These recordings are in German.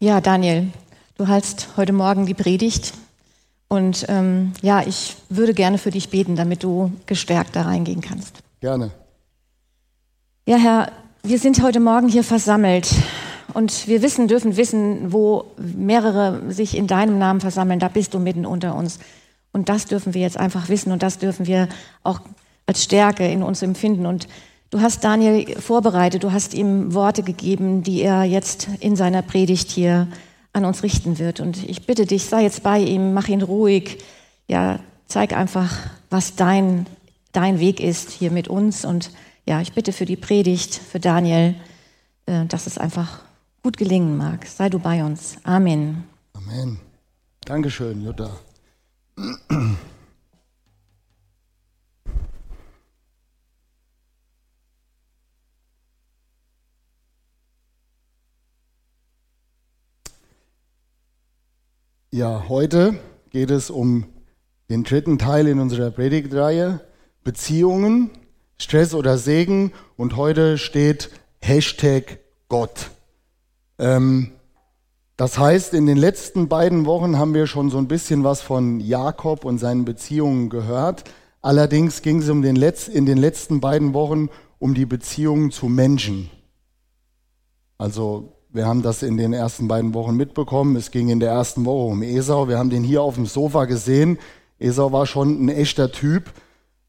Ja, Daniel, du hältst heute Morgen die Predigt und ähm, ja, ich würde gerne für dich beten, damit du gestärkt da reingehen kannst. Gerne. Ja, Herr, wir sind heute Morgen hier versammelt und wir wissen, dürfen wissen, wo mehrere sich in deinem Namen versammeln, da bist du mitten unter uns. Und das dürfen wir jetzt einfach wissen und das dürfen wir auch als Stärke in uns empfinden. Und Du hast Daniel vorbereitet, du hast ihm Worte gegeben, die er jetzt in seiner Predigt hier an uns richten wird. Und ich bitte dich, sei jetzt bei ihm, mach ihn ruhig. Ja, zeig einfach, was dein, dein Weg ist hier mit uns. Und ja, ich bitte für die Predigt, für Daniel, äh, dass es einfach gut gelingen mag. Sei du bei uns. Amen. Amen. Dankeschön, Jutta. Ja, heute geht es um den dritten Teil in unserer Predigtreihe, Beziehungen, Stress oder Segen. Und heute steht Hashtag Gott. Ähm, das heißt, in den letzten beiden Wochen haben wir schon so ein bisschen was von Jakob und seinen Beziehungen gehört. Allerdings ging es um den Letz-, in den letzten beiden Wochen um die Beziehungen zu Menschen. Also wir haben das in den ersten beiden Wochen mitbekommen. Es ging in der ersten Woche um Esau. Wir haben den hier auf dem Sofa gesehen. Esau war schon ein echter Typ.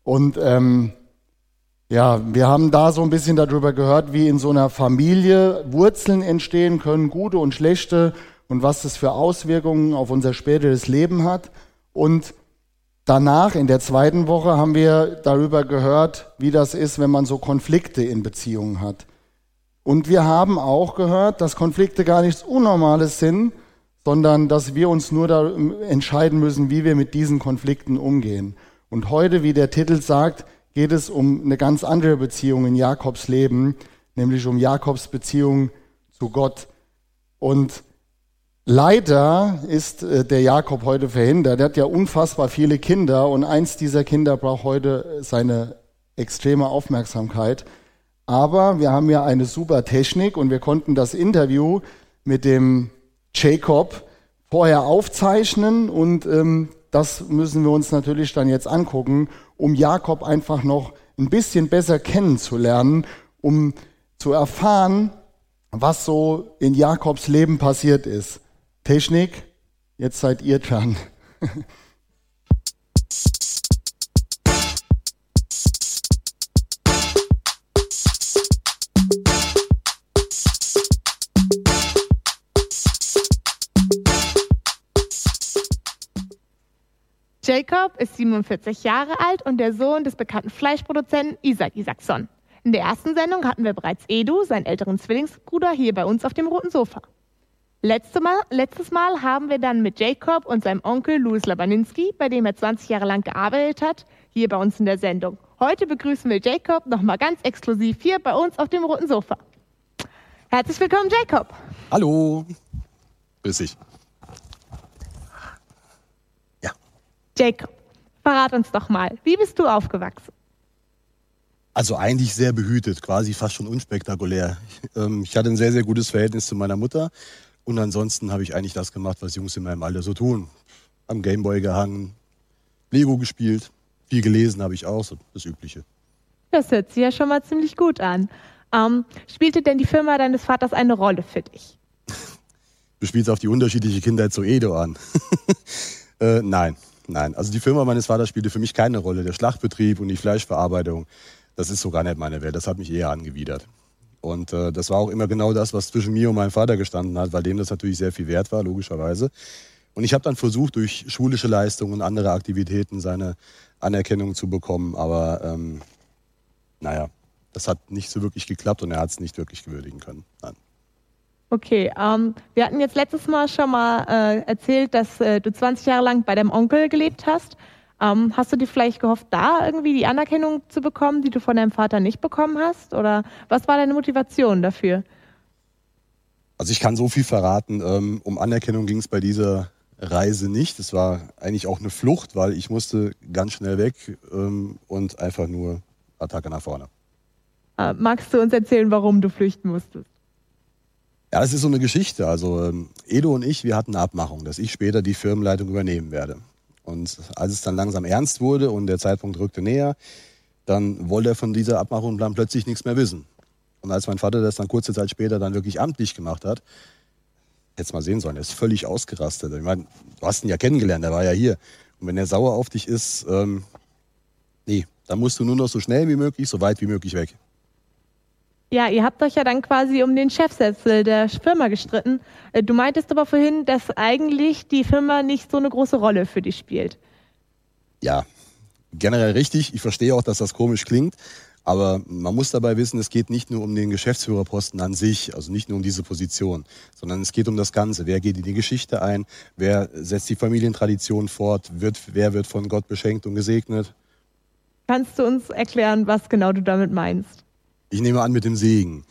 Und ähm, ja, wir haben da so ein bisschen darüber gehört, wie in so einer Familie Wurzeln entstehen können, gute und schlechte, und was das für Auswirkungen auf unser späteres Leben hat. Und danach, in der zweiten Woche, haben wir darüber gehört, wie das ist, wenn man so Konflikte in Beziehungen hat. Und wir haben auch gehört, dass Konflikte gar nichts Unnormales sind, sondern dass wir uns nur da entscheiden müssen, wie wir mit diesen Konflikten umgehen. Und heute, wie der Titel sagt, geht es um eine ganz andere Beziehung in Jakobs Leben, nämlich um Jakobs Beziehung zu Gott. Und leider ist äh, der Jakob heute verhindert. Er hat ja unfassbar viele Kinder und eins dieser Kinder braucht heute seine extreme Aufmerksamkeit. Aber wir haben ja eine super Technik und wir konnten das Interview mit dem Jacob vorher aufzeichnen und ähm, das müssen wir uns natürlich dann jetzt angucken, um Jakob einfach noch ein bisschen besser kennenzulernen, um zu erfahren, was so in Jakobs Leben passiert ist. Technik, jetzt seid ihr dran. Jacob ist 47 Jahre alt und der Sohn des bekannten Fleischproduzenten Isaac Isaacson. In der ersten Sendung hatten wir bereits Edu, seinen älteren Zwillingsbruder, hier bei uns auf dem roten Sofa. Letzte Mal, letztes Mal haben wir dann mit Jacob und seinem Onkel Louis Labaninski, bei dem er 20 Jahre lang gearbeitet hat, hier bei uns in der Sendung. Heute begrüßen wir Jacob nochmal ganz exklusiv hier bei uns auf dem roten Sofa. Herzlich willkommen, Jacob. Hallo. Grüß dich. Jacob, verrat uns doch mal, wie bist du aufgewachsen? Also eigentlich sehr behütet, quasi fast schon unspektakulär. Ähm, ich hatte ein sehr, sehr gutes Verhältnis zu meiner Mutter und ansonsten habe ich eigentlich das gemacht, was Jungs in meinem Alter so tun. Am Gameboy gehangen, Lego gespielt, viel gelesen habe ich auch, so das Übliche. Das hört sich ja schon mal ziemlich gut an. Ähm, spielte denn die Firma deines Vaters eine Rolle für dich? Du spielst auf die unterschiedliche Kindheit zu Edo an. äh, nein, Nein, also die Firma meines Vaters spielte für mich keine Rolle. Der Schlachtbetrieb und die Fleischverarbeitung, das ist so gar nicht meine Welt. Das hat mich eher angewidert. Und äh, das war auch immer genau das, was zwischen mir und meinem Vater gestanden hat, weil dem das natürlich sehr viel wert war, logischerweise. Und ich habe dann versucht, durch schulische Leistungen und andere Aktivitäten seine Anerkennung zu bekommen. Aber ähm, naja, das hat nicht so wirklich geklappt und er hat es nicht wirklich gewürdigen können. Nein. Okay, ähm, wir hatten jetzt letztes Mal schon mal äh, erzählt, dass äh, du 20 Jahre lang bei deinem Onkel gelebt hast. Ähm, hast du dir vielleicht gehofft, da irgendwie die Anerkennung zu bekommen, die du von deinem Vater nicht bekommen hast? Oder was war deine Motivation dafür? Also ich kann so viel verraten. Ähm, um Anerkennung ging es bei dieser Reise nicht. Es war eigentlich auch eine Flucht, weil ich musste ganz schnell weg ähm, und einfach nur Attacke nach vorne. Äh, magst du uns erzählen, warum du flüchten musstest? Ja, das ist so eine Geschichte. Also ähm, Edo und ich, wir hatten eine Abmachung, dass ich später die Firmenleitung übernehmen werde. Und als es dann langsam ernst wurde und der Zeitpunkt rückte näher, dann wollte er von dieser Abmachung dann plötzlich nichts mehr wissen. Und als mein Vater das dann kurze Zeit später dann wirklich amtlich gemacht hat, hätte mal sehen sollen, er ist völlig ausgerastet. Ich meine, du hast ihn ja kennengelernt, er war ja hier. Und wenn er sauer auf dich ist, ähm, nee, dann musst du nur noch so schnell wie möglich, so weit wie möglich weg. Ja, ihr habt euch ja dann quasi um den Chefsessel der Firma gestritten. Äh, du meintest aber vorhin, dass eigentlich die Firma nicht so eine große Rolle für dich spielt. Ja, generell richtig. Ich verstehe auch, dass das komisch klingt. Aber man muss dabei wissen, es geht nicht nur um den Geschäftsführerposten an sich, also nicht nur um diese Position, sondern es geht um das Ganze. Wer geht in die Geschichte ein? Wer setzt die Familientradition fort? Wird, wer wird von Gott beschenkt und gesegnet? Kannst du uns erklären, was genau du damit meinst? Ich nehme an mit dem Segen.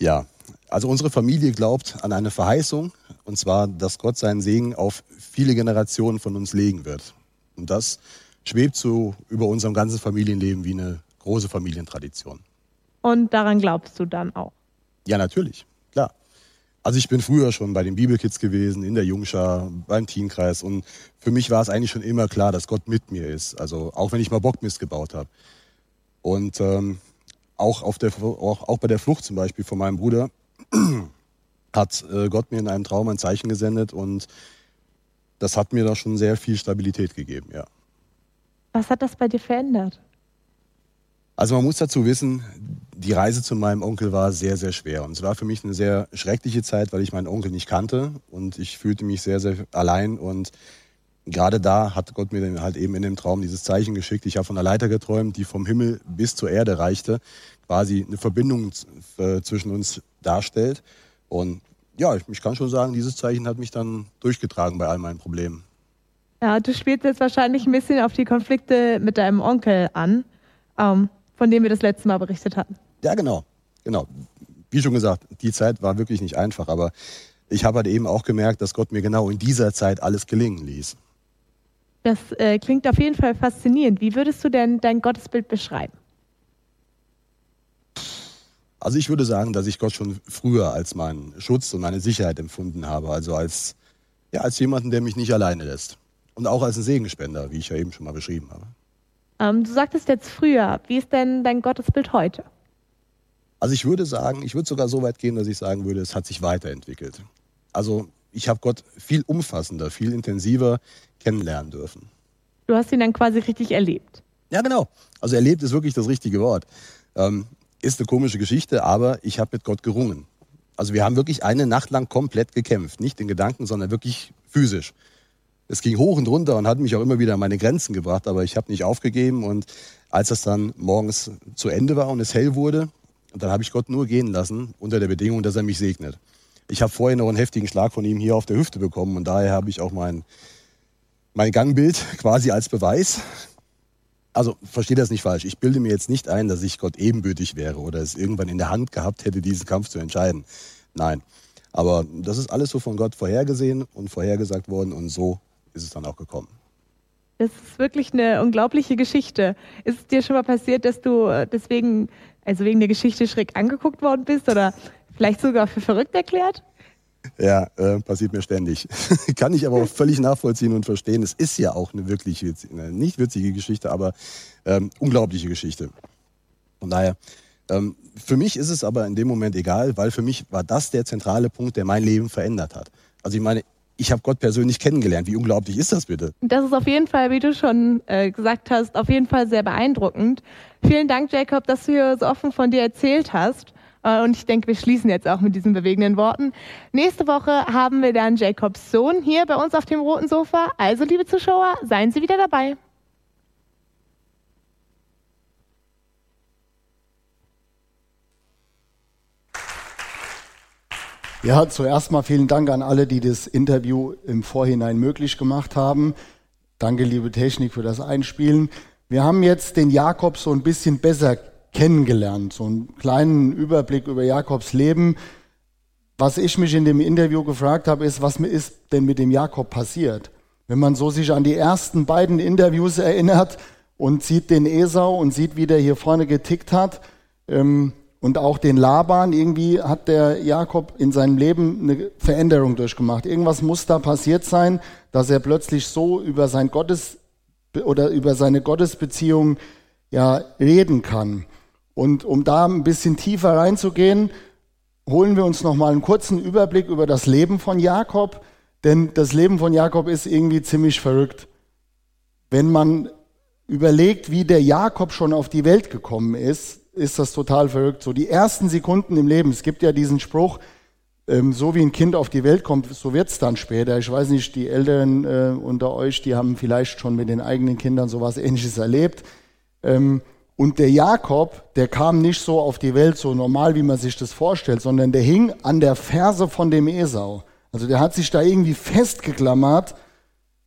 Ja, also unsere Familie glaubt an eine Verheißung, und zwar, dass Gott seinen Segen auf viele Generationen von uns legen wird. Und das schwebt so über unserem ganzen Familienleben wie eine große Familientradition. Und daran glaubst du dann auch? Ja, natürlich, klar. Also ich bin früher schon bei den Bibelkids gewesen, in der Jungschar, beim Teenkreis und für mich war es eigentlich schon immer klar, dass Gott mit mir ist. Also auch wenn ich mal Bockmist gebaut habe. Und ähm, auch, auf der, auch, auch bei der Flucht zum Beispiel von meinem Bruder hat äh, Gott mir in einem Traum ein Zeichen gesendet und das hat mir da schon sehr viel Stabilität gegeben, ja. Was hat das bei dir verändert? Also man muss dazu wissen, die Reise zu meinem Onkel war sehr, sehr schwer. Und es war für mich eine sehr schreckliche Zeit, weil ich meinen Onkel nicht kannte und ich fühlte mich sehr, sehr allein. Und gerade da hat Gott mir dann halt eben in dem Traum dieses Zeichen geschickt. Ich habe von einer Leiter geträumt, die vom Himmel bis zur Erde reichte, quasi eine Verbindung äh, zwischen uns darstellt. Und ja, ich, kann schon sagen, dieses Zeichen hat mich dann durchgetragen bei all meinen Problemen. Ja, du spielst jetzt wahrscheinlich ein bisschen auf die Konflikte mit deinem Onkel an, ähm, von dem wir das letzte Mal berichtet hatten. Ja, genau. Genau. Wie schon gesagt, die Zeit war wirklich nicht einfach, aber ich habe halt eben auch gemerkt, dass Gott mir genau in dieser Zeit alles gelingen ließ. Das äh, klingt auf jeden Fall faszinierend. Wie würdest du denn dein Gottesbild beschreiben? Also ich würde sagen, dass ich Gott schon früher als meinen Schutz und meine Sicherheit empfunden habe. Also als, ja, als jemanden, der mich nicht alleine lässt. Und auch als ein Segenspender, wie ich ja eben schon mal beschrieben habe. Ähm, du sagtest jetzt früher. Wie ist denn dein Gottesbild heute? Also ich würde sagen, ich würde sogar so weit gehen, dass ich sagen würde, es hat sich weiterentwickelt. Also ich habe Gott viel umfassender, viel intensiver kennenlernen dürfen. Du hast ihn dann quasi richtig erlebt. Ja, genau. Also erlebt ist wirklich das richtige Wort. Ähm, ist eine komische Geschichte, aber ich habe mit Gott gerungen. Also wir haben wirklich eine Nacht lang komplett gekämpft. Nicht in Gedanken, sondern wirklich physisch. Es ging hoch und runter und hat mich auch immer wieder an meine Grenzen gebracht, aber ich habe nicht aufgegeben. Und als das dann morgens zu Ende war und es hell wurde, dann habe ich Gott nur gehen lassen, unter der Bedingung, dass er mich segnet. Ich habe vorher noch einen heftigen Schlag von ihm hier auf der Hüfte bekommen und daher habe ich auch mein, mein Gangbild quasi als Beweis. Also versteht das nicht falsch. Ich bilde mir jetzt nicht ein, dass ich Gott ebenbürtig wäre oder es irgendwann in der Hand gehabt hätte, diesen Kampf zu entscheiden. Nein. Aber das ist alles so von Gott vorhergesehen und vorhergesagt worden und so ist es dann auch gekommen. Das ist wirklich eine unglaubliche Geschichte. Ist es dir schon mal passiert, dass du äh, deswegen, also wegen der Geschichte schräg angeguckt worden bist oder Vielleicht sogar für verrückt erklärt? Ja, äh, passiert mir ständig. Kann ich aber auch völlig nachvollziehen und verstehen. Es ist ja auch eine wirklich witzige, nicht witzige Geschichte, aber ähm, unglaubliche Geschichte. Von daher, ähm, für mich ist es aber in dem Moment egal, weil für mich war das der zentrale Punkt, der mein Leben verändert hat. Also ich meine, ich habe Gott persönlich kennengelernt. Wie unglaublich ist das bitte? Das ist auf jeden Fall, wie du schon äh, gesagt hast, auf jeden Fall sehr beeindruckend. Vielen Dank, Jacob, dass du hier so offen von dir erzählt hast. Äh, und ich denke, wir schließen jetzt auch mit diesen bewegenden Worten. Nächste Woche haben wir dann Jacobs Sohn hier bei uns auf dem roten Sofa. Also, liebe Zuschauer, seien Sie wieder dabei. Ja, zuerst mal vielen Dank an alle, die das Interview im Vorhinein möglich gemacht haben. Danke, liebe Technik, für das Einspielen. Wir haben jetzt den Jakob so ein bisschen besser kennengelernt, so einen kleinen Überblick über Jakobs Leben. Was ich mich in dem Interview gefragt habe, ist, was ist denn mit dem Jakob passiert? Wenn man so sich an die ersten beiden Interviews erinnert und sieht den Esau und sieht, wie der hier vorne getickt hat, ähm, und auch den Laban, irgendwie hat der Jakob in seinem Leben eine Veränderung durchgemacht. Irgendwas muss da passiert sein, dass er plötzlich so über sein Gottes oder über seine Gottesbeziehung ja reden kann. Und um da ein bisschen tiefer reinzugehen, holen wir uns noch mal einen kurzen Überblick über das Leben von Jakob, denn das Leben von Jakob ist irgendwie ziemlich verrückt. Wenn man überlegt, wie der Jakob schon auf die Welt gekommen ist, ist das total verrückt. So die ersten Sekunden im Leben, es gibt ja diesen Spruch, ähm, so wie ein Kind auf die Welt kommt, so wird's dann später. Ich weiß nicht, die Älteren äh, unter euch, die haben vielleicht schon mit den eigenen Kindern sowas ähnliches erlebt. Ähm, und der Jakob, der kam nicht so auf die Welt so normal, wie man sich das vorstellt, sondern der hing an der Ferse von dem Esau. Also der hat sich da irgendwie festgeklammert,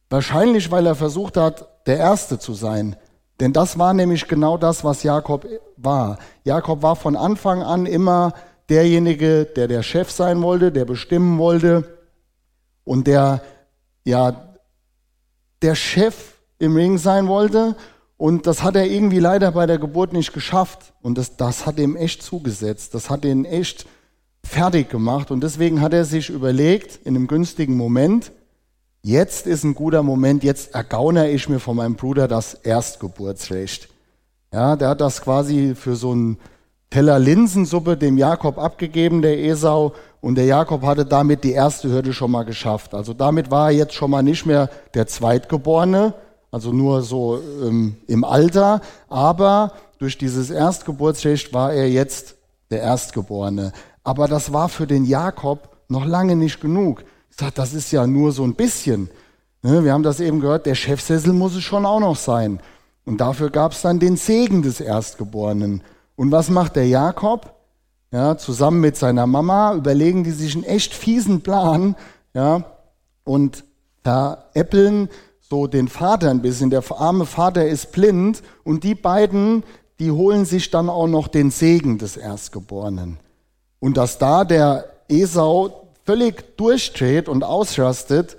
wahrscheinlich weil er versucht hat, der Erste zu sein. Denn das war nämlich genau das, was Jakob war. Jakob war von Anfang an immer derjenige, der der Chef sein wollte, der bestimmen wollte und der, ja, der Chef im Ring sein wollte und das hat er irgendwie leider bei der Geburt nicht geschafft. Und das, das hat ihm echt zugesetzt. Das hat ihn echt fertig gemacht. Und deswegen hat er sich überlegt, in einem günstigen Moment, jetzt ist ein guter Moment, jetzt ergaunere ich mir von meinem Bruder das Erstgeburtsrecht. Ja, der hat das quasi für so einen Teller Linsensuppe dem Jakob abgegeben, der Esau. Und der Jakob hatte damit die erste Hürde schon mal geschafft. Also damit war er jetzt schon mal nicht mehr der Zweitgeborene, also nur so ähm, im Alter, aber durch dieses Erstgeburtsrecht war er jetzt der Erstgeborene. Aber das war für den Jakob noch lange nicht genug. Ich sage, das ist ja nur so ein bisschen. Ne, wir haben das eben gehört, der Chefsessel muss es schon auch noch sein. Und dafür gab es dann den Segen des Erstgeborenen. Und was macht der Jakob? Ja, zusammen mit seiner Mama überlegen die sich einen echt fiesen Plan, ja, und veräppeln so den Vater ein bisschen. Der arme Vater ist blind und die beiden, die holen sich dann auch noch den Segen des Erstgeborenen. Und dass da der Esau völlig durchdreht und ausrastet,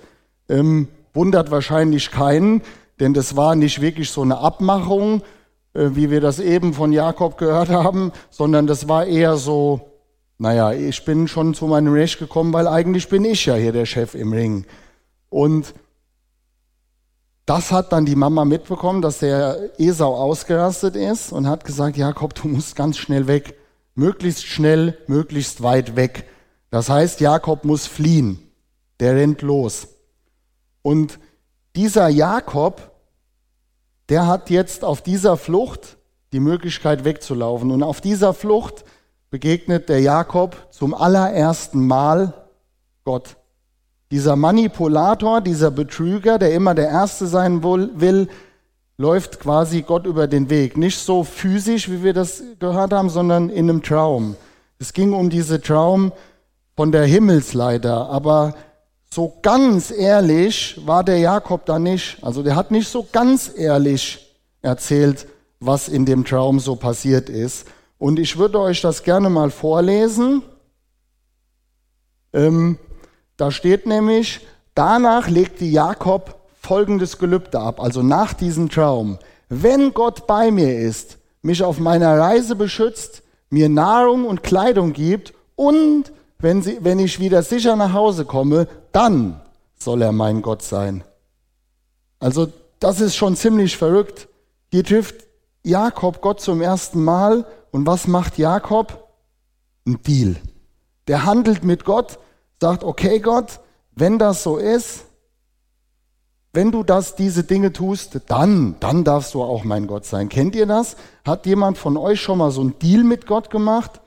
ähm, wundert wahrscheinlich keinen, denn das war nicht wirklich so eine Abmachung, äh, wie wir das eben von Jakob gehört haben, sondern das war eher so, naja, ich bin schon zu meinem Recht gekommen, weil eigentlich bin ich ja hier der Chef im Ring. Und das hat dann die Mama mitbekommen, dass der Esau ausgerastet ist und hat gesagt, Jakob, du musst ganz schnell weg. Möglichst schnell, möglichst weit weg. Das heißt, Jakob muss fliehen. Der rennt los. Und dieser Jakob, der hat jetzt auf dieser Flucht die Möglichkeit wegzulaufen. Und auf dieser Flucht begegnet der Jakob zum allerersten Mal Gott. Dieser Manipulator, dieser Betrüger, der immer der Erste sein will, läuft quasi Gott über den Weg. Nicht so physisch, wie wir das gehört haben, sondern in einem Traum. Es ging um diese Traum von der Himmelsleiter, aber so ganz ehrlich war der Jakob da nicht. Also der hat nicht so ganz ehrlich erzählt, was in dem Traum so passiert ist. Und ich würde euch das gerne mal vorlesen. Ähm, da steht nämlich, danach legte Jakob folgendes Gelübde ab, also nach diesem Traum. Wenn Gott bei mir ist, mich auf meiner Reise beschützt, mir Nahrung und Kleidung gibt und wenn, sie, wenn ich wieder sicher nach Hause komme, dann soll er mein Gott sein. Also das ist schon ziemlich verrückt. Hier trifft Jakob Gott zum ersten Mal und was macht Jakob? Ein Deal. Der handelt mit Gott sagt, okay Gott, wenn das so ist, wenn du das, diese Dinge tust, dann, dann darfst du auch mein Gott sein. Kennt ihr das? Hat jemand von euch schon mal so einen Deal mit Gott gemacht?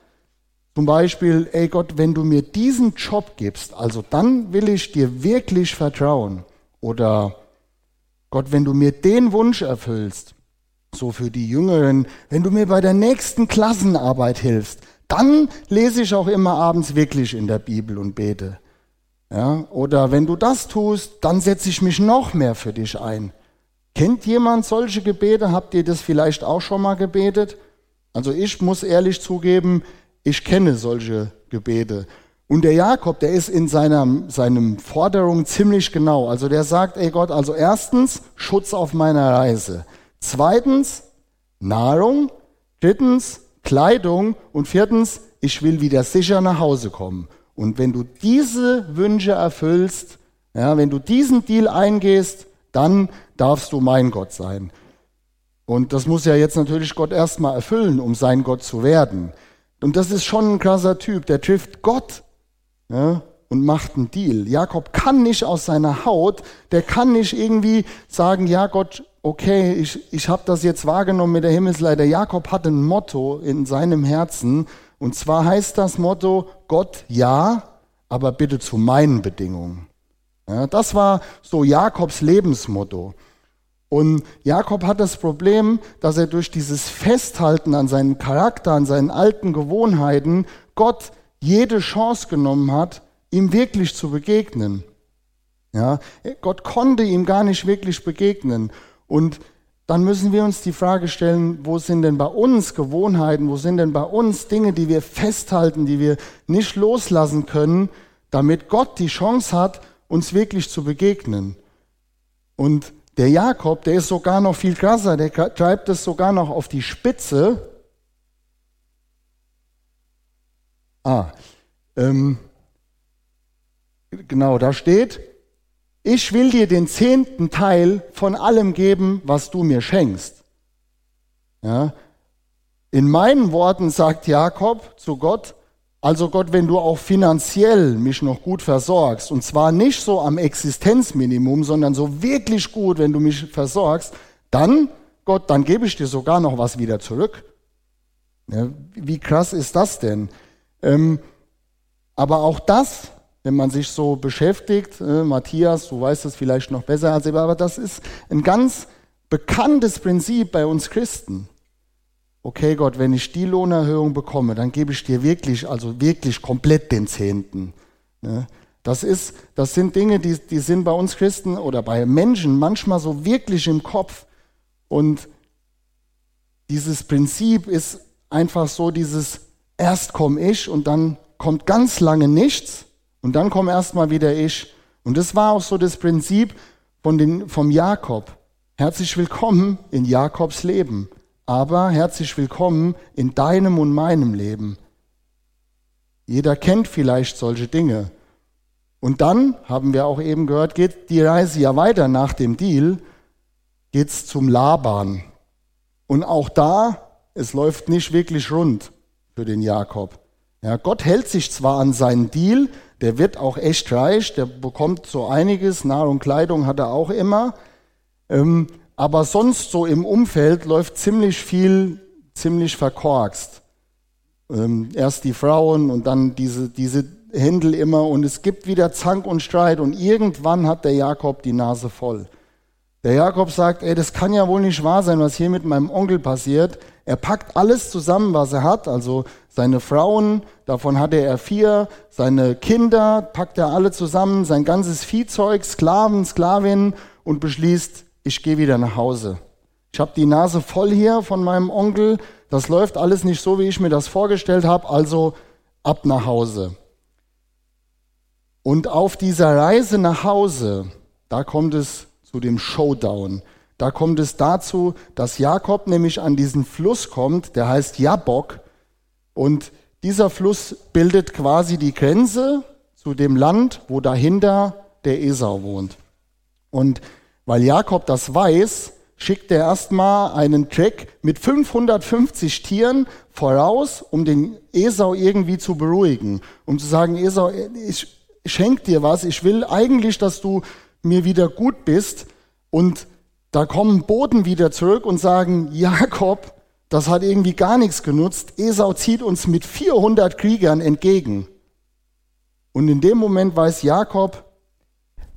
Zum Beispiel, ey Gott, wenn du mir diesen Job gibst, also dann will ich dir wirklich vertrauen. Oder Gott, wenn du mir den Wunsch erfüllst, so für die Jüngeren, wenn du mir bei der nächsten Klassenarbeit hilfst, dann lese ich auch immer abends wirklich in der Bibel und bete. Ja, oder wenn du das tust, dann setze ich mich noch mehr für dich ein. Kennt jemand solche Gebete? Habt ihr das vielleicht auch schon mal gebetet? Also ich muss ehrlich zugeben, ich kenne solche Gebete. Und der Jakob, der ist in seiner seinem Forderung ziemlich genau. Also der sagt, ey Gott, also erstens Schutz auf meiner Reise. Zweitens Nahrung. Drittens Kleidung und viertens, ich will wieder sicher nach Hause kommen. Und wenn du diese Wünsche erfüllst, ja, wenn du diesen Deal eingehst, dann darfst du mein Gott sein. Und das muss ja jetzt natürlich Gott erstmal erfüllen, um sein Gott zu werden. Und das ist schon ein krasser Typ, der trifft Gott ja, und macht einen Deal. Jakob kann nicht aus seiner Haut, der kann nicht irgendwie sagen, ja Gott, okay, ich, ich habe das jetzt wahrgenommen mit der Himmelsleiter. Jakob hat ein Motto in seinem Herzen und zwar heißt das Motto, Gott ja, aber bitte zu meinen Bedingungen. Ja, das war so Jakobs Lebensmotto. Und Jakob hat das Problem, dass er durch dieses Festhalten an seinem Charakter, an seinen alten Gewohnheiten, Gott jede Chance genommen hat, ihm wirklich zu begegnen. Ja, Gott konnte ihm gar nicht wirklich begegnen. Und dann müssen wir uns die Frage stellen, wo sind denn bei uns Gewohnheiten, wo sind denn bei uns Dinge, die wir festhalten, die wir nicht loslassen können, damit Gott die Chance hat, uns wirklich zu begegnen. Und der Jakob, der ist sogar noch viel krasser, der treibt es sogar noch auf die Spitze. Ah, ähm, genau, da steht, ich will dir den zehnten Teil von allem geben, was du mir schenkst. Ja. In meinen Worten sagt Jakob zu Gott, also Gott, wenn du auch finanziell mich noch gut versorgst, und zwar nicht so am Existenzminimum, sondern so wirklich gut, wenn du mich versorgst, dann, Gott, dann gebe ich dir sogar noch was wieder zurück. Ja, wie krass ist das denn? Ähm, aber auch das wenn man sich so beschäftigt, äh, Matthias, du weißt es vielleicht noch besser als ich, aber das ist ein ganz bekanntes Prinzip bei uns Christen. Okay, Gott, wenn ich die Lohnerhöhung bekomme, dann gebe ich dir wirklich, also wirklich komplett den Zehnten. Ne? Das, ist, das sind Dinge, die, die sind bei uns Christen oder bei Menschen manchmal so wirklich im Kopf. Und dieses Prinzip ist einfach so dieses, erst komme ich und dann kommt ganz lange nichts und dann komme erstmal wieder ich. Und das war auch so das Prinzip von den, vom Jakob. Herzlich willkommen in Jakobs Leben, aber herzlich willkommen in deinem und meinem Leben. Jeder kennt vielleicht solche Dinge. Und dann, haben wir auch eben gehört, geht die Reise ja weiter nach dem Deal, geht's zum Laban. Und auch da, es läuft nicht wirklich rund für den Jakob. Ja, Gott hält sich zwar an seinen Deal, der wird auch echt reich, der bekommt so einiges, Nahrung, Kleidung hat er auch immer. Ähm, aber sonst so im Umfeld läuft ziemlich viel, ziemlich verkorkst. Ähm, erst die Frauen und dann diese, diese Händel immer und es gibt wieder Zank und Streit und irgendwann hat der Jakob die Nase voll. Der Jakob sagt, ey, das kann ja wohl nicht wahr sein, was hier mit meinem Onkel passiert. Er packt alles zusammen, was er hat, also seine Frauen, davon hatte er vier, seine Kinder packt er alle zusammen, sein ganzes Viehzeug, Sklaven, Sklavinnen und beschließt, ich gehe wieder nach Hause. Ich habe die Nase voll hier von meinem Onkel, das läuft alles nicht so, wie ich mir das vorgestellt habe, also ab nach Hause. Und auf dieser Reise nach Hause, da kommt es zu dem Showdown. Da kommt es dazu, dass Jakob nämlich an diesen Fluss kommt, der heißt Jabok. Und dieser Fluss bildet quasi die Grenze zu dem Land, wo dahinter der Esau wohnt. Und weil Jakob das weiß, schickt er erstmal einen Track mit 550 Tieren voraus, um den Esau irgendwie zu beruhigen. Um zu sagen, Esau, ich schenke dir was, ich will eigentlich, dass du mir wieder gut bist. Und da kommen Boten wieder zurück und sagen, Jakob, das hat irgendwie gar nichts genutzt. Esau zieht uns mit 400 Kriegern entgegen. Und in dem Moment weiß Jakob,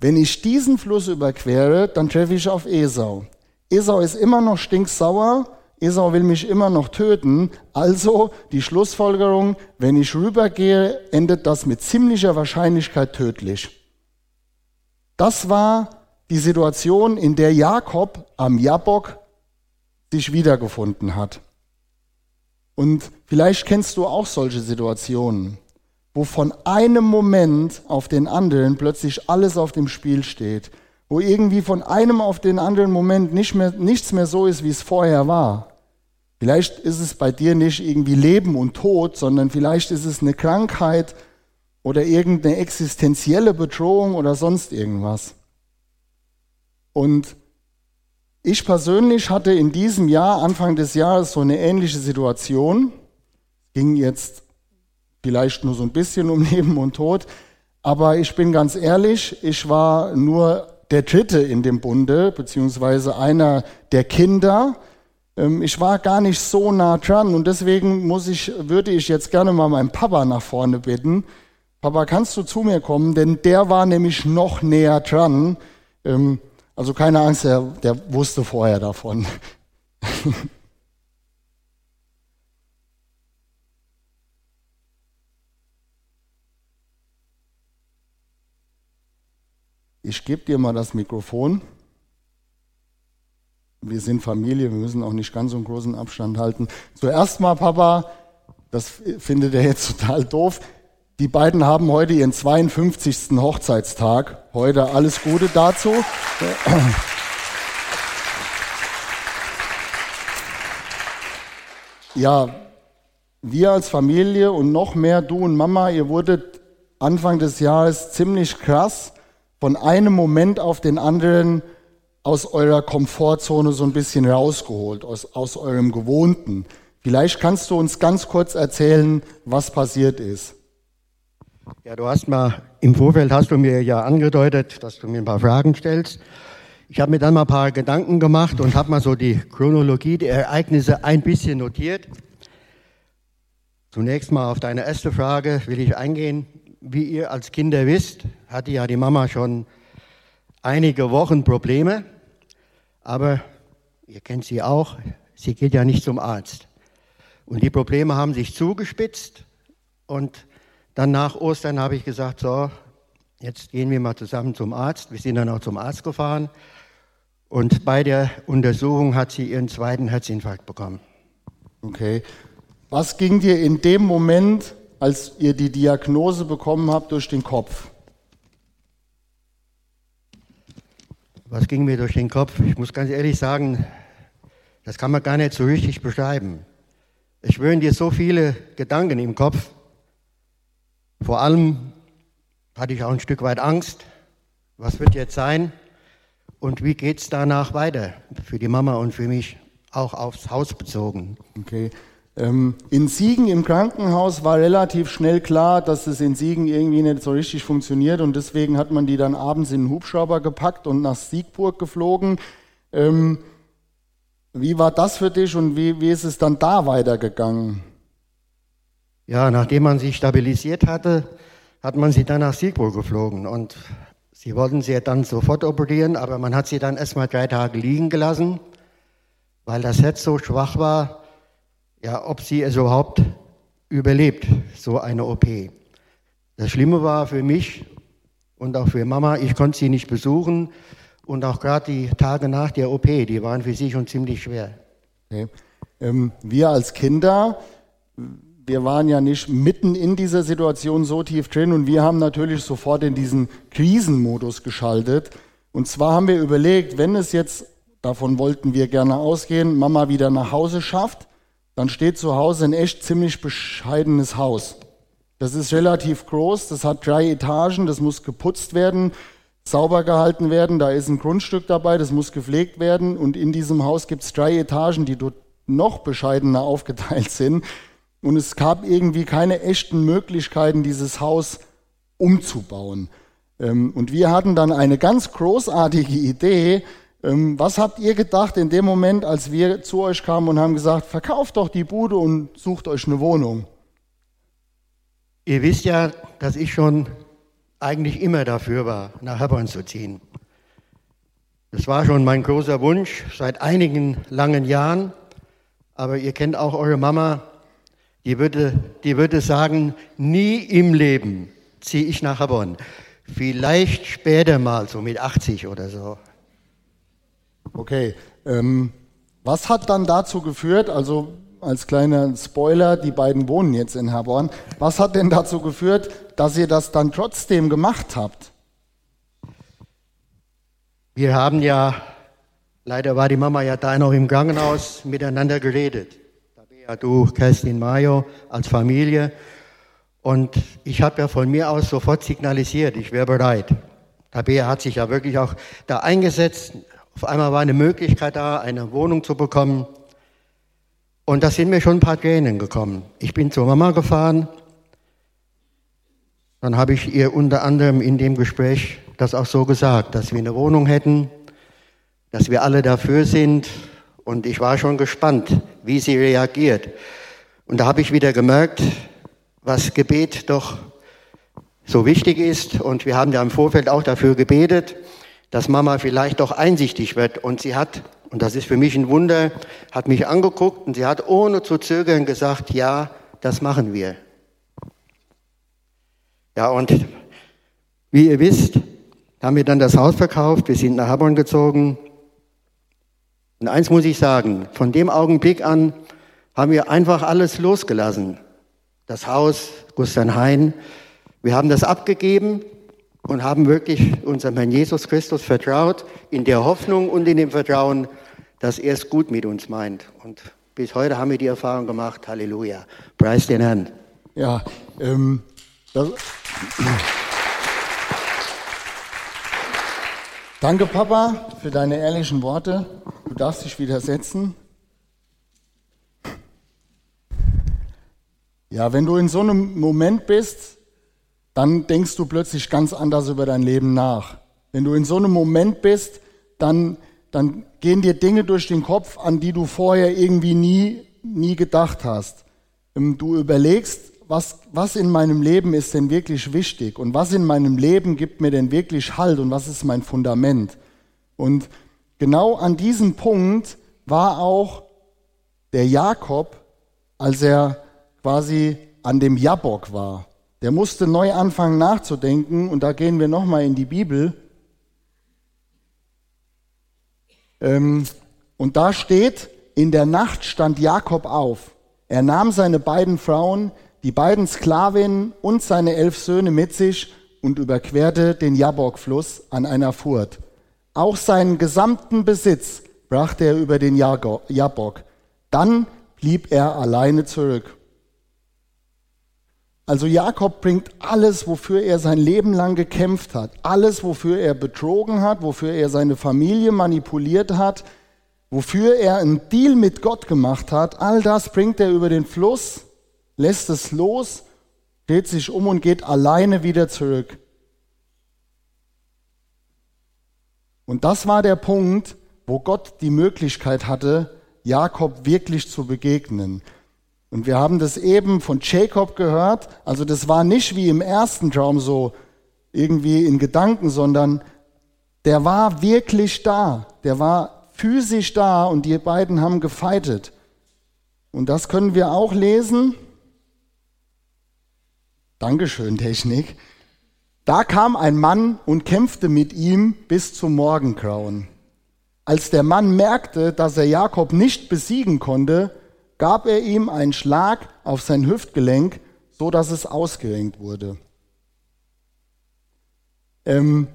wenn ich diesen Fluss überquere, dann treffe ich auf Esau. Esau ist immer noch stinksauer, Esau will mich immer noch töten. Also die Schlussfolgerung, wenn ich rübergehe, endet das mit ziemlicher Wahrscheinlichkeit tödlich. Das war die Situation, in der Jakob am Jabok sich wiedergefunden hat. Und vielleicht kennst du auch solche Situationen, wo von einem Moment auf den anderen plötzlich alles auf dem Spiel steht, wo irgendwie von einem auf den anderen Moment nicht mehr, nichts mehr so ist, wie es vorher war. Vielleicht ist es bei dir nicht irgendwie Leben und Tod, sondern vielleicht ist es eine Krankheit oder irgendeine existenzielle Bedrohung oder sonst irgendwas. Und ich persönlich hatte in diesem Jahr, Anfang des Jahres, so eine ähnliche Situation. Ging jetzt vielleicht nur so ein bisschen um Leben und Tod. Aber ich bin ganz ehrlich, ich war nur der Dritte in dem Bunde, beziehungsweise einer der Kinder. Ähm, ich war gar nicht so nah dran und deswegen muss ich, würde ich jetzt gerne mal meinen Papa nach vorne bitten. Papa, kannst du zu mir kommen? Denn der war nämlich noch näher dran. Ähm, also keine Angst, der, der wusste vorher davon. Ich gebe dir mal das Mikrofon. Wir sind Familie, wir müssen auch nicht ganz so einen großen Abstand halten. Zuerst mal, Papa, das findet er jetzt total doof. Die beiden haben heute ihren 52. Hochzeitstag. Heute alles Gute dazu. Ja, wir als Familie und noch mehr du und Mama, ihr wurdet Anfang des Jahres ziemlich krass von einem Moment auf den anderen aus eurer Komfortzone so ein bisschen rausgeholt, aus, aus eurem Gewohnten. Vielleicht kannst du uns ganz kurz erzählen, was passiert ist. Ja, du hast mal im Vorfeld hast du mir ja angedeutet, dass du mir ein paar Fragen stellst. Ich habe mir dann mal ein paar Gedanken gemacht und habe mal so die Chronologie der Ereignisse ein bisschen notiert. Zunächst mal auf deine erste Frage will ich eingehen wie ihr als Kinder wisst, hatte ja die Mama schon einige Wochen Probleme, aber ihr kennt sie auch, sie geht ja nicht zum Arzt. Und die Probleme haben sich zugespitzt und dann nach Ostern habe ich gesagt, so, jetzt gehen wir mal zusammen zum Arzt. Wir sind dann auch zum Arzt gefahren und bei der Untersuchung hat sie ihren zweiten Herzinfarkt bekommen. Okay. Was ging dir in dem Moment als ihr die Diagnose bekommen habt durch den Kopf? Was ging mir durch den Kopf? Ich muss ganz ehrlich sagen, das kann man gar nicht so richtig beschreiben. Es schwören dir so viele Gedanken im Kopf. Vor allem hatte ich auch ein Stück weit Angst. Was wird jetzt sein? Und wie geht es danach weiter? Für die Mama und für mich auch aufs Haus bezogen. Okay. Ähm, in Siegen im Krankenhaus war relativ schnell klar, dass es in Siegen irgendwie nicht so richtig funktioniert und deswegen hat man die dann abends in den Hubschrauber gepackt und nach Siegburg geflogen. Ähm, wie war das für dich und wie, wie ist es dann da weitergegangen? Ja, nachdem man sie stabilisiert hatte, hat man sie dann nach Siegburg geflogen und sie wollten sie dann sofort operieren, aber man hat sie dann erstmal drei Tage liegen gelassen, weil das Herz so schwach war, ja, ob sie es überhaupt überlebt, so eine OP. Das Schlimme war für mich und auch für Mama, ich konnte sie nicht besuchen und auch gerade die Tage nach der OP, die waren für sie schon ziemlich schwer. Okay. Ähm, wir als Kinder, wir waren ja nicht mitten in dieser Situation so tief drin und wir haben natürlich sofort in diesen Krisenmodus geschaltet. Und zwar haben wir überlegt, wenn es jetzt, davon wollten wir gerne ausgehen, Mama wieder nach Hause schafft, dann steht zu Hause ein echt ziemlich bescheidenes Haus. Das ist relativ groß, das hat drei Etagen, das muss geputzt werden, sauber gehalten werden, da ist ein Grundstück dabei, das muss gepflegt werden und in diesem Haus gibt es drei Etagen, die dort noch bescheidener aufgeteilt sind und es gab irgendwie keine echten Möglichkeiten, dieses Haus umzubauen. Ähm, und wir hatten dann eine ganz großartige Idee, ähm, was habt ihr gedacht in dem Moment, als wir zu euch kamen und haben gesagt, verkauft doch die Bude und sucht euch eine Wohnung? Ihr wisst ja, dass ich schon eigentlich immer dafür war, nach Herborn zu ziehen. Das war schon mein großer Wunsch seit einigen langen Jahren. Aber ihr kennt auch eure Mama, die würde, die würde sagen, nie im Leben ziehe ich nach Herborn. Vielleicht später mal, so mit 80 oder so. Okay, ähm, was hat dann dazu geführt, also als kleiner Spoiler, die beiden wohnen jetzt in Herborn, was hat denn dazu geführt, dass ihr das dann trotzdem gemacht habt? Wir haben ja, leider war die Mama ja da noch im Krankenhaus, miteinander geredet. Ja, du, Kerstin Mayo, als Familie. Und ich habe ja von mir aus sofort signalisiert, ich wäre bereit. Tabea hat sich ja wirklich auch da eingesetzt. Auf einmal war eine Möglichkeit da, eine Wohnung zu bekommen. Und da sind mir schon ein paar Tränen gekommen. Ich bin zur Mama gefahren. Dann habe ich ihr unter anderem in dem Gespräch das auch so gesagt, dass wir eine Wohnung hätten, dass wir alle dafür sind. Und ich war schon gespannt, wie sie reagiert. Und da habe ich wieder gemerkt, was Gebet doch so wichtig ist. Und wir haben ja im Vorfeld auch dafür gebetet, dass Mama vielleicht doch einsichtig wird. Und sie hat, und das ist für mich ein Wunder, hat mich angeguckt und sie hat ohne zu zögern gesagt, ja, das machen wir. Ja, und wie ihr wisst, haben wir dann das Haus verkauft, wir sind nach Habborn gezogen. Und eins muss ich sagen, von dem Augenblick an haben wir einfach alles losgelassen. Das Haus, Gustav Hein, wir haben das abgegeben und haben wirklich unserem Herrn Jesus Christus vertraut, in der Hoffnung und in dem Vertrauen, dass er es gut mit uns meint. Und bis heute haben wir die Erfahrung gemacht, Halleluja. Preis den Herrn. Ja, ähm, das, Danke, Papa, für deine ehrlichen Worte. Du darfst dich wieder setzen. Ja, wenn du in so einem Moment bist, dann denkst du plötzlich ganz anders über dein Leben nach. Wenn du in so einem Moment bist, dann, dann gehen dir Dinge durch den Kopf, an die du vorher irgendwie nie, nie gedacht hast. Ähm, du überlegst, was, was in meinem Leben ist denn wirklich wichtig und was in meinem Leben gibt mir denn wirklich Halt und was ist mein Fundament. Und genau an diesem Punkt war auch der Jakob, als er quasi an dem Jabok war. Der musste neu anfangen nachzudenken und da gehen wir nochmal in die Bibel. Ähm, und da steht, in der Nacht stand Jakob auf. Er nahm seine beiden Frauen, die beiden Sklavinnen und seine elf Söhne mit sich und überquerte den Jabok-Fluss an einer Furt. Auch seinen gesamten Besitz brachte er über den Jabok. Dann blieb er alleine zurück. Also Jakob bringt alles, wofür er sein Leben lang gekämpft hat, alles, wofür er betrogen hat, wofür er seine Familie manipuliert hat, wofür er einen Deal mit Gott gemacht hat, all das bringt er über den Fluss, lässt es los, dreht sich um und geht alleine wieder zurück. Und das war der Punkt, wo Gott die Möglichkeit hatte, Jakob wirklich zu begegnen. Und wir haben das eben von Jacob gehört. Also das war nicht wie im ersten Traum so irgendwie in Gedanken, sondern der war wirklich da. Der war physisch da und die beiden haben gefeitet. Und das können wir auch lesen. Dankeschön, Technik. Da kam ein Mann und kämpfte mit ihm bis zum Morgengrauen. Als der Mann merkte, dass er Jakob nicht besiegen konnte, gab er ihm einen Schlag auf sein Hüftgelenk, so dass es ausgerenkt wurde. Ähm,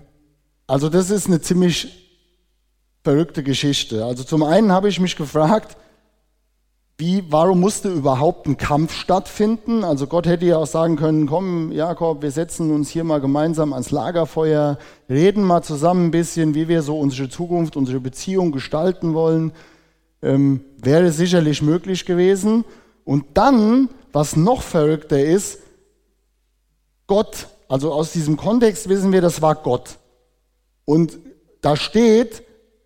also das ist eine ziemlich verrückte Geschichte. Also zum einen habe ich mich gefragt, wie, warum musste überhaupt ein Kampf stattfinden? Also Gott hätte ja auch sagen können, komm Jakob, wir setzen uns hier mal gemeinsam ans Lagerfeuer, reden mal zusammen ein bisschen, wie wir so unsere Zukunft, unsere Beziehung gestalten wollen ähm, wäre sicherlich möglich gewesen. Und dann, was noch verrückter ist, Gott, also aus diesem Kontext wissen wir, das war Gott. Und da steht,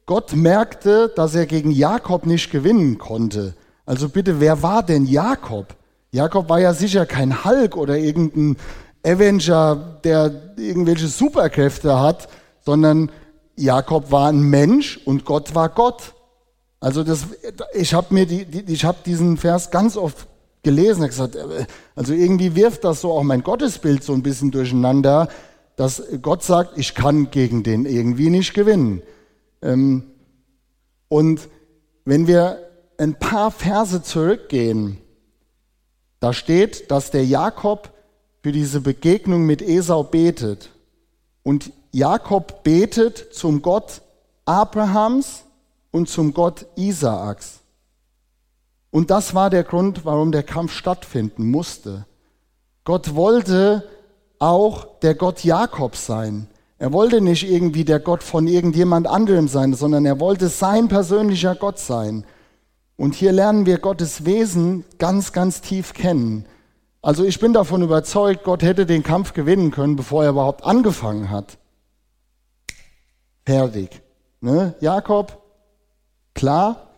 Gott merkte, dass er gegen Jakob nicht gewinnen konnte. Also bitte, wer war denn Jakob? Jakob war ja sicher kein Hulk oder irgendein Avenger, der irgendwelche Superkräfte hat, sondern Jakob war ein Mensch und Gott war Gott. Also das, ich habe mir die, die, ich habe diesen Vers ganz oft gelesen und gesagt, äh, also irgendwie wirft das so auch mein Gottesbild so ein bisschen durcheinander, dass Gott sagt, ich kann gegen den irgendwie nicht gewinnen. Ähm, und wenn wir ein paar Verse zurückgehen, da steht, dass der Jakob für diese Begegnung mit Esau betet. Und Jakob betet zum Gott Abrahams, und zum Gott Isaaks. Und das war der Grund, warum der Kampf stattfinden musste. Gott wollte auch der Gott Jakobs sein. Er wollte nicht irgendwie der Gott von irgendjemand anderem sein, sondern er wollte sein persönlicher Gott sein. Und hier lernen wir Gottes Wesen ganz, ganz tief kennen. Also ich bin davon überzeugt, Gott hätte den Kampf gewinnen können, bevor er überhaupt angefangen hat. Fertig. Ne? Jakob, klar,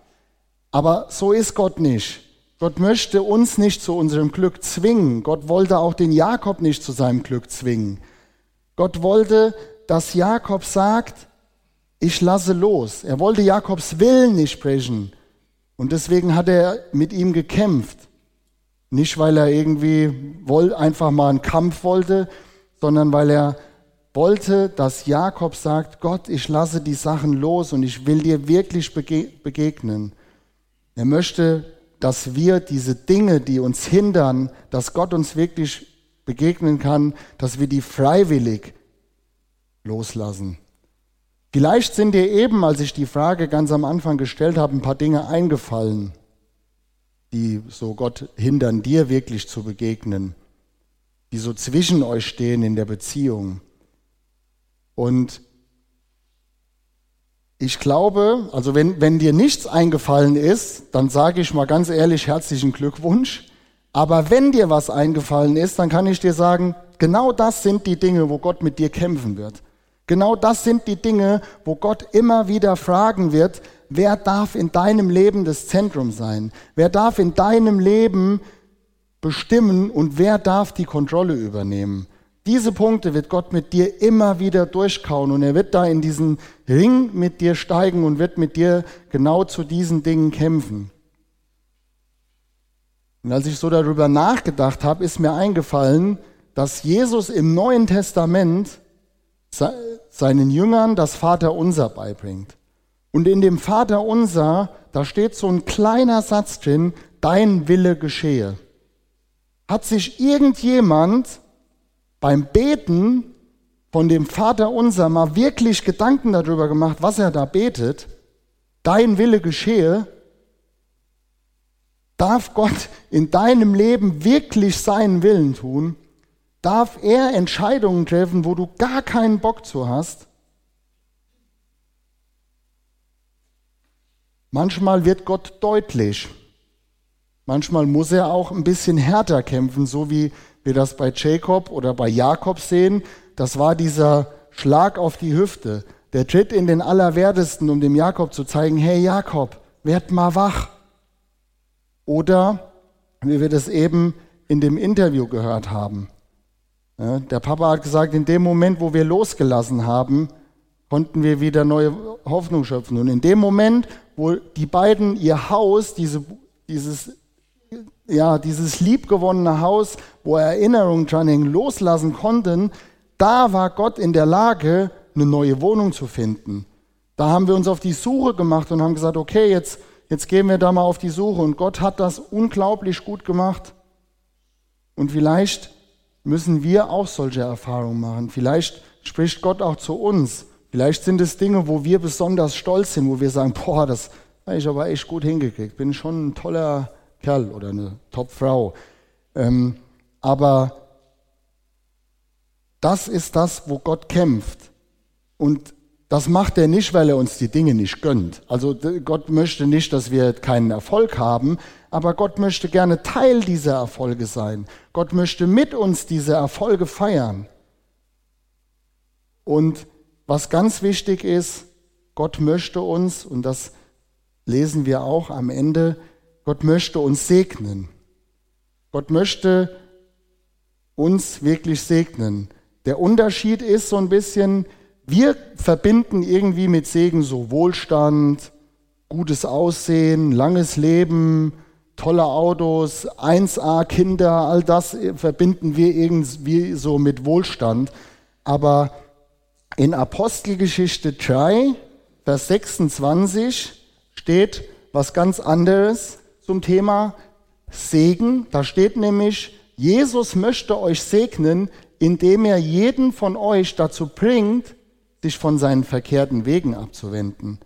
aber so ist Gott nicht. Gott möchte uns nicht zu unserem Glück zwingen. Gott wollte auch den Jakob nicht zu seinem Glück zwingen. Gott wollte, dass Jakob sagt, ich lasse los. Er wollte Jakobs Willen nicht sprechen. Und deswegen hat er mit ihm gekämpft. Nicht, weil er irgendwie einfach mal einen Kampf wollte, sondern weil er wollte, dass Jakob sagt, Gott, ich lasse die Sachen los und ich will dir wirklich begegnen. Er möchte, dass wir diese Dinge, die uns hindern, dass Gott uns wirklich begegnen kann, dass wir die freiwillig loslassen. Vielleicht sind dir eben, als ich die Frage ganz am Anfang gestellt habe, ein paar Dinge eingefallen, die so Gott hindern, dir wirklich zu begegnen, die so zwischen euch stehen in der Beziehung. Und ich glaube, also wenn, wenn dir nichts eingefallen ist, dann sage ich mal ganz ehrlich herzlichen Glückwunsch. Aber wenn dir was eingefallen ist, dann kann ich dir sagen, genau das sind die Dinge, wo Gott mit dir kämpfen wird. Genau das sind die Dinge, wo Gott immer wieder fragen wird, wer darf in deinem Leben das Zentrum sein? Wer darf in deinem Leben bestimmen und wer darf die Kontrolle übernehmen? Diese Punkte wird Gott mit dir immer wieder durchkauen und er wird da in diesen Ring mit dir steigen und wird mit dir genau zu diesen Dingen kämpfen. Und als ich so darüber nachgedacht habe, ist mir eingefallen, dass Jesus im Neuen Testament seinen Jüngern das Vaterunser beibringt. Und in dem Vaterunser, da steht so ein kleiner Satz drin, dein Wille geschehe. Hat sich irgendjemand beim Beten von dem Vater unser mal wirklich Gedanken darüber gemacht, was er da betet, dein Wille geschehe, darf Gott in deinem Leben wirklich seinen Willen tun? Darf er Entscheidungen treffen, wo du gar keinen Bock zu hast? Manchmal wird Gott deutlich. Manchmal muss er auch ein bisschen härter kämpfen, so wie wir das bei Jakob oder bei Jakob sehen, das war dieser Schlag auf die Hüfte. Der tritt in den Allerwertesten, um dem Jakob zu zeigen, hey Jakob, werd mal wach. Oder, wie wir das eben in dem Interview gehört haben, der Papa hat gesagt, in dem Moment, wo wir losgelassen haben, konnten wir wieder neue Hoffnung schöpfen. Und in dem Moment, wo die beiden ihr Haus, diese, dieses ja, dieses liebgewonnene Haus, wo Erinnerungen dran hängen, loslassen konnten, da war Gott in der Lage, eine neue Wohnung zu finden. Da haben wir uns auf die Suche gemacht und haben gesagt, okay, jetzt, jetzt gehen wir da mal auf die Suche. Und Gott hat das unglaublich gut gemacht. Und vielleicht müssen wir auch solche Erfahrungen machen. Vielleicht spricht Gott auch zu uns. Vielleicht sind es Dinge, wo wir besonders stolz sind, wo wir sagen, boah, das habe ich aber echt gut hingekriegt. Bin schon ein toller Kerl oder eine Top-Frau. Ähm, aber das ist das, wo Gott kämpft. Und das macht er nicht, weil er uns die Dinge nicht gönnt. Also Gott möchte nicht, dass wir keinen Erfolg haben, aber Gott möchte gerne Teil dieser Erfolge sein. Gott möchte mit uns diese Erfolge feiern. Und was ganz wichtig ist, Gott möchte uns, und das lesen wir auch am Ende, Gott möchte uns segnen. Gott möchte uns wirklich segnen. Der Unterschied ist so ein bisschen, wir verbinden irgendwie mit Segen so Wohlstand, gutes Aussehen, langes Leben, tolle Autos, 1A Kinder, all das verbinden wir irgendwie so mit Wohlstand. Aber in Apostelgeschichte 3, Vers 26 steht was ganz anderes zum Thema Segen. Da steht nämlich, Jesus möchte euch segnen, indem er jeden von euch dazu bringt, sich von seinen verkehrten Wegen abzuwenden.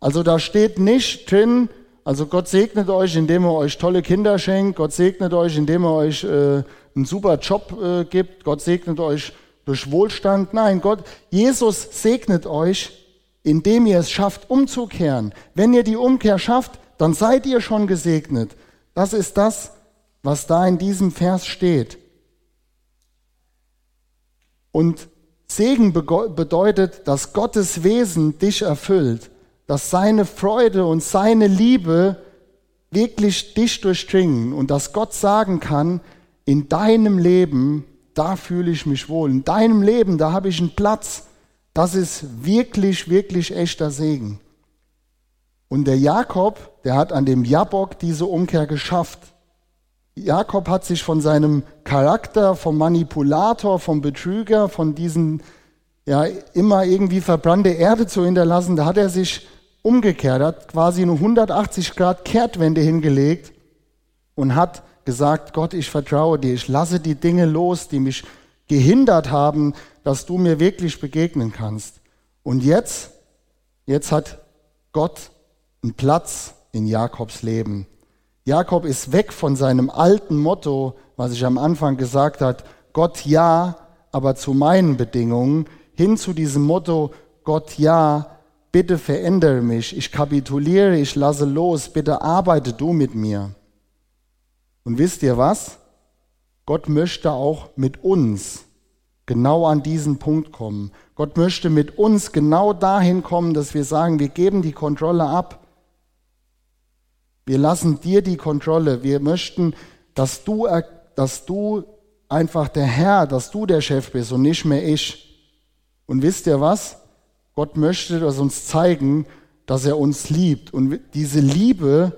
Also da steht nicht drin, Also Gott segnet euch, indem er euch tolle Kinder schenkt. Gott segnet euch, indem er euch äh, einen super Job äh, gibt. Gott segnet euch durch Wohlstand. Nein, Gott, Jesus segnet euch, indem ihr es schafft, umzukehren. Wenn ihr die Umkehr schafft, dann seid ihr schon gesegnet. Das ist das, was da in diesem Vers steht. Und Segen bedeutet, dass Gottes Wesen dich erfüllt dass seine Freude und seine Liebe wirklich dich durchdringen und dass Gott sagen kann, in deinem Leben, da fühle ich mich wohl, in deinem Leben, da habe ich einen Platz. Das ist wirklich, wirklich echter Segen. Und der Jakob, der hat an dem Jabok diese Umkehr geschafft. Jakob hat sich von seinem Charakter, vom Manipulator, vom Betrüger, von diesen ja immer irgendwie verbrannte Erde zu hinterlassen, da hat er sich umgekehrt, hat quasi eine 180 Grad Kehrtwende hingelegt und hat gesagt, Gott, ich vertraue dir, ich lasse die Dinge los, die mich gehindert haben, dass du mir wirklich begegnen kannst. Und jetzt, jetzt hat Gott einen Platz in Jakobs Leben. Jakob ist weg von seinem alten Motto, was ich am Anfang gesagt habe, Gott ja, aber zu meinen Bedingungen, hin zu diesem Motto, Gott ja, bitte verändere mich, ich kapituliere, ich lasse los, bitte arbeite du mit mir. Und wisst ihr was? Gott möchte auch mit uns genau an diesen Punkt kommen. Gott möchte mit uns genau dahin kommen, dass wir sagen, wir geben die Kontrolle ab. Wir lassen dir die Kontrolle. Wir möchten, dass du, dass du einfach der Herr, dass du der Chef bist und nicht mehr ich. Und wisst ihr was? Gott möchte das uns zeigen, dass er uns liebt. Und diese Liebe,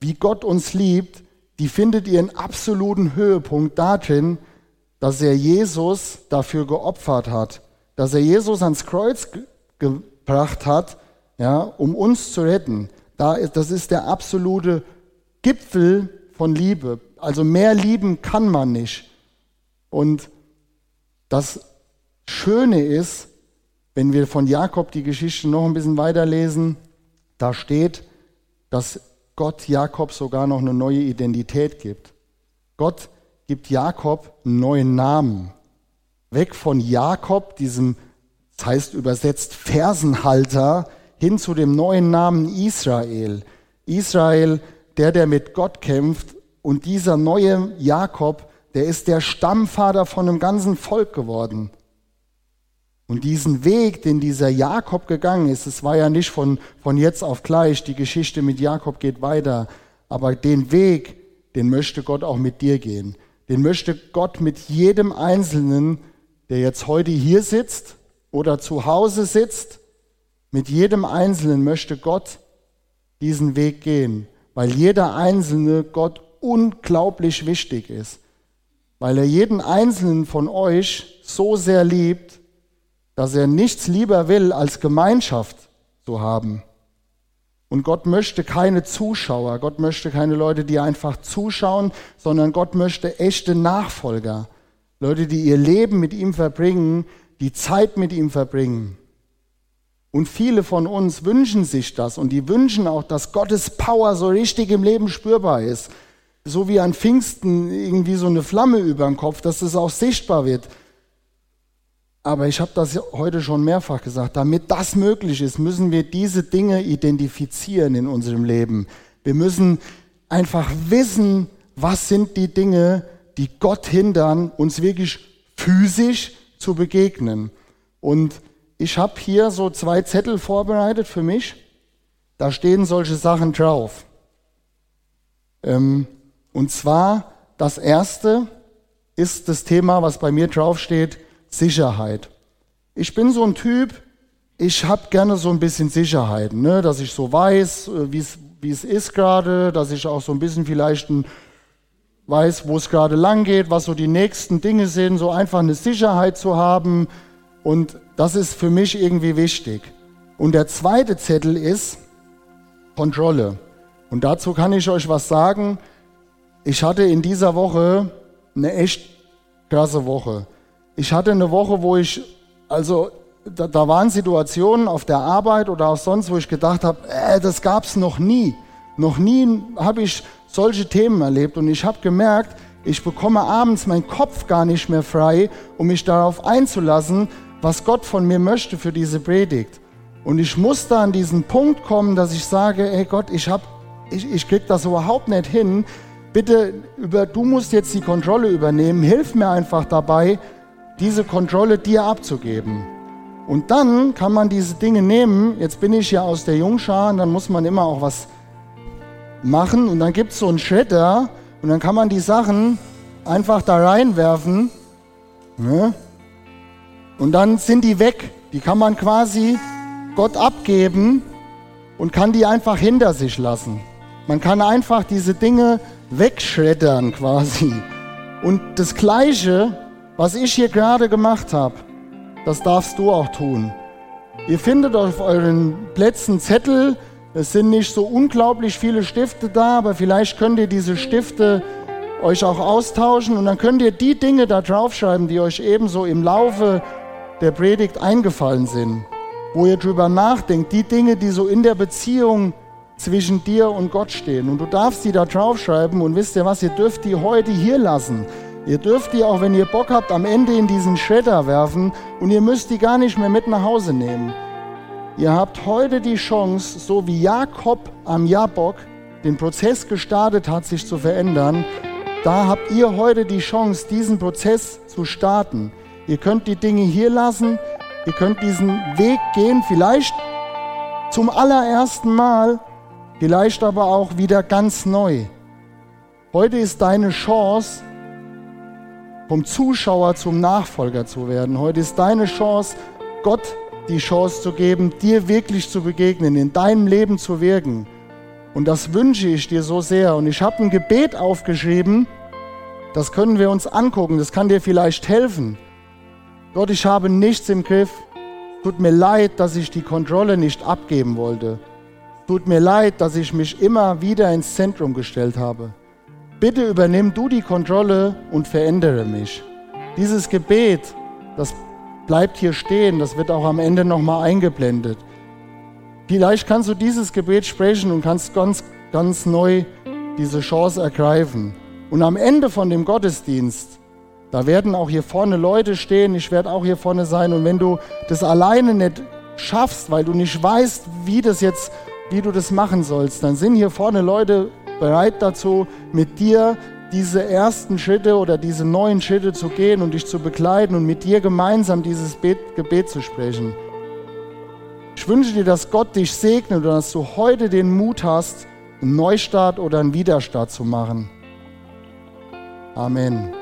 wie Gott uns liebt, die findet ihren absoluten Höhepunkt darin, dass er Jesus dafür geopfert hat, dass er Jesus ans Kreuz ge gebracht hat, ja, um uns zu retten. Da ist, das ist der absolute Gipfel von Liebe. Also mehr lieben kann man nicht. Und das Schöne ist, wenn wir von Jakob die Geschichte noch ein bisschen weiterlesen, da steht, dass Gott Jakob sogar noch eine neue Identität gibt. Gott gibt Jakob einen neuen Namen. Weg von Jakob, diesem, das heißt übersetzt Fersenhalter, hin zu dem neuen Namen Israel. Israel, der, der mit Gott kämpft. Und dieser neue Jakob, der ist der Stammvater von einem ganzen Volk geworden. Und diesen Weg, den dieser Jakob gegangen ist, es war ja nicht von, von jetzt auf gleich, die Geschichte mit Jakob geht weiter, aber den Weg, den möchte Gott auch mit dir gehen. Den möchte Gott mit jedem Einzelnen, der jetzt heute hier sitzt oder zu Hause sitzt, mit jedem Einzelnen möchte Gott diesen Weg gehen, weil jeder Einzelne Gott unglaublich wichtig ist, weil er jeden Einzelnen von euch so sehr liebt, dass er nichts lieber will, als Gemeinschaft zu haben. Und Gott möchte keine Zuschauer, Gott möchte keine Leute, die einfach zuschauen, sondern Gott möchte echte Nachfolger, Leute, die ihr Leben mit ihm verbringen, die Zeit mit ihm verbringen. Und viele von uns wünschen sich das und die wünschen auch, dass Gottes Power so richtig im Leben spürbar ist. So wie an Pfingsten irgendwie so eine Flamme über dem Kopf, dass es auch sichtbar wird. Aber ich habe das heute schon mehrfach gesagt, damit das möglich ist, müssen wir diese Dinge identifizieren in unserem Leben. Wir müssen einfach wissen, was sind die Dinge, die Gott hindern, uns wirklich physisch zu begegnen. Und ich habe hier so zwei Zettel vorbereitet für mich. Da stehen solche Sachen drauf. Ähm, und zwar das erste ist das Thema, was bei mir draufsteht, Sicherheit. Ich bin so ein Typ, ich habe gerne so ein bisschen Sicherheit, ne? dass ich so weiß, äh, wie es ist gerade, dass ich auch so ein bisschen vielleicht ein, weiß, wo es gerade lang geht, was so die nächsten Dinge sind, so einfach eine Sicherheit zu haben. Und das ist für mich irgendwie wichtig. Und der zweite Zettel ist Kontrolle. Und dazu kann ich euch was sagen. Ich hatte in dieser Woche eine echt krasse Woche. Ich hatte eine Woche, wo ich, also da, da waren Situationen auf der Arbeit oder auch sonst, wo ich gedacht habe, äh, das gab es noch nie. Noch nie habe ich solche Themen erlebt und ich habe gemerkt, ich bekomme abends meinen Kopf gar nicht mehr frei, um mich darauf einzulassen, was Gott von mir möchte für diese Predigt. Und ich musste an diesen Punkt kommen, dass ich sage, ey Gott, ich, hab, ich, ich krieg das überhaupt nicht hin. Bitte, über, du musst jetzt die Kontrolle übernehmen. Hilf mir einfach dabei, diese Kontrolle dir abzugeben. Und dann kann man diese Dinge nehmen. Jetzt bin ich ja aus der Jungschar und dann muss man immer auch was machen. Und dann gibt es so einen Shredder und dann kann man die Sachen einfach da reinwerfen. Ne? Und dann sind die weg. Die kann man quasi Gott abgeben und kann die einfach hinter sich lassen. Man kann einfach diese Dinge wegschreddern quasi. Und das Gleiche, was ich hier gerade gemacht habe, das darfst du auch tun. Ihr findet auf euren Plätzen Zettel, es sind nicht so unglaublich viele Stifte da, aber vielleicht könnt ihr diese Stifte euch auch austauschen und dann könnt ihr die Dinge da draufschreiben, die euch ebenso im Laufe der Predigt eingefallen sind, wo ihr drüber nachdenkt, die Dinge, die so in der Beziehung zwischen dir und Gott stehen. Und du darfst die da draufschreiben und wisst ihr was, ihr dürft die heute hier lassen. Ihr dürft die auch, wenn ihr Bock habt, am Ende in diesen Schredder werfen und ihr müsst die gar nicht mehr mit nach Hause nehmen. Ihr habt heute die Chance, so wie Jakob am Jabok den Prozess gestartet hat, sich zu verändern, da habt ihr heute die Chance, diesen Prozess zu starten. Ihr könnt die Dinge hier lassen, ihr könnt diesen Weg gehen, vielleicht zum allerersten Mal, vielleicht aber auch wieder ganz neu. Heute ist deine Chance, vom Zuschauer zum Nachfolger zu werden. Heute ist deine Chance, Gott die Chance zu geben, dir wirklich zu begegnen, in deinem Leben zu wirken. Und das wünsche ich dir so sehr. Und ich habe ein Gebet aufgeschrieben, das können wir uns angucken, das kann dir vielleicht helfen. Gott, ich habe nichts im Griff. Tut mir leid, dass ich die Kontrolle nicht abgeben wollte. Tut mir leid, dass ich mich immer wieder ins Zentrum gestellt habe. Bitte übernimm du die Kontrolle und verändere mich. Dieses Gebet, das bleibt hier stehen, das wird auch am Ende nochmal eingeblendet. Vielleicht kannst du dieses Gebet sprechen und kannst ganz, ganz neu diese Chance ergreifen. Und am Ende von dem Gottesdienst, da werden auch hier vorne Leute stehen, ich werde auch hier vorne sein. Und wenn du das alleine nicht schaffst, weil du nicht weißt, wie das jetzt, wie du das machen sollst, dann sind hier vorne Leute bereit dazu, mit dir diese ersten Schritte oder diese neuen Schritte zu gehen und dich zu begleiten und mit dir gemeinsam dieses Gebet zu sprechen. Ich wünsche dir, dass Gott dich segnet und dass du heute den Mut hast, einen Neustart oder einen Widerstart zu machen. Amen.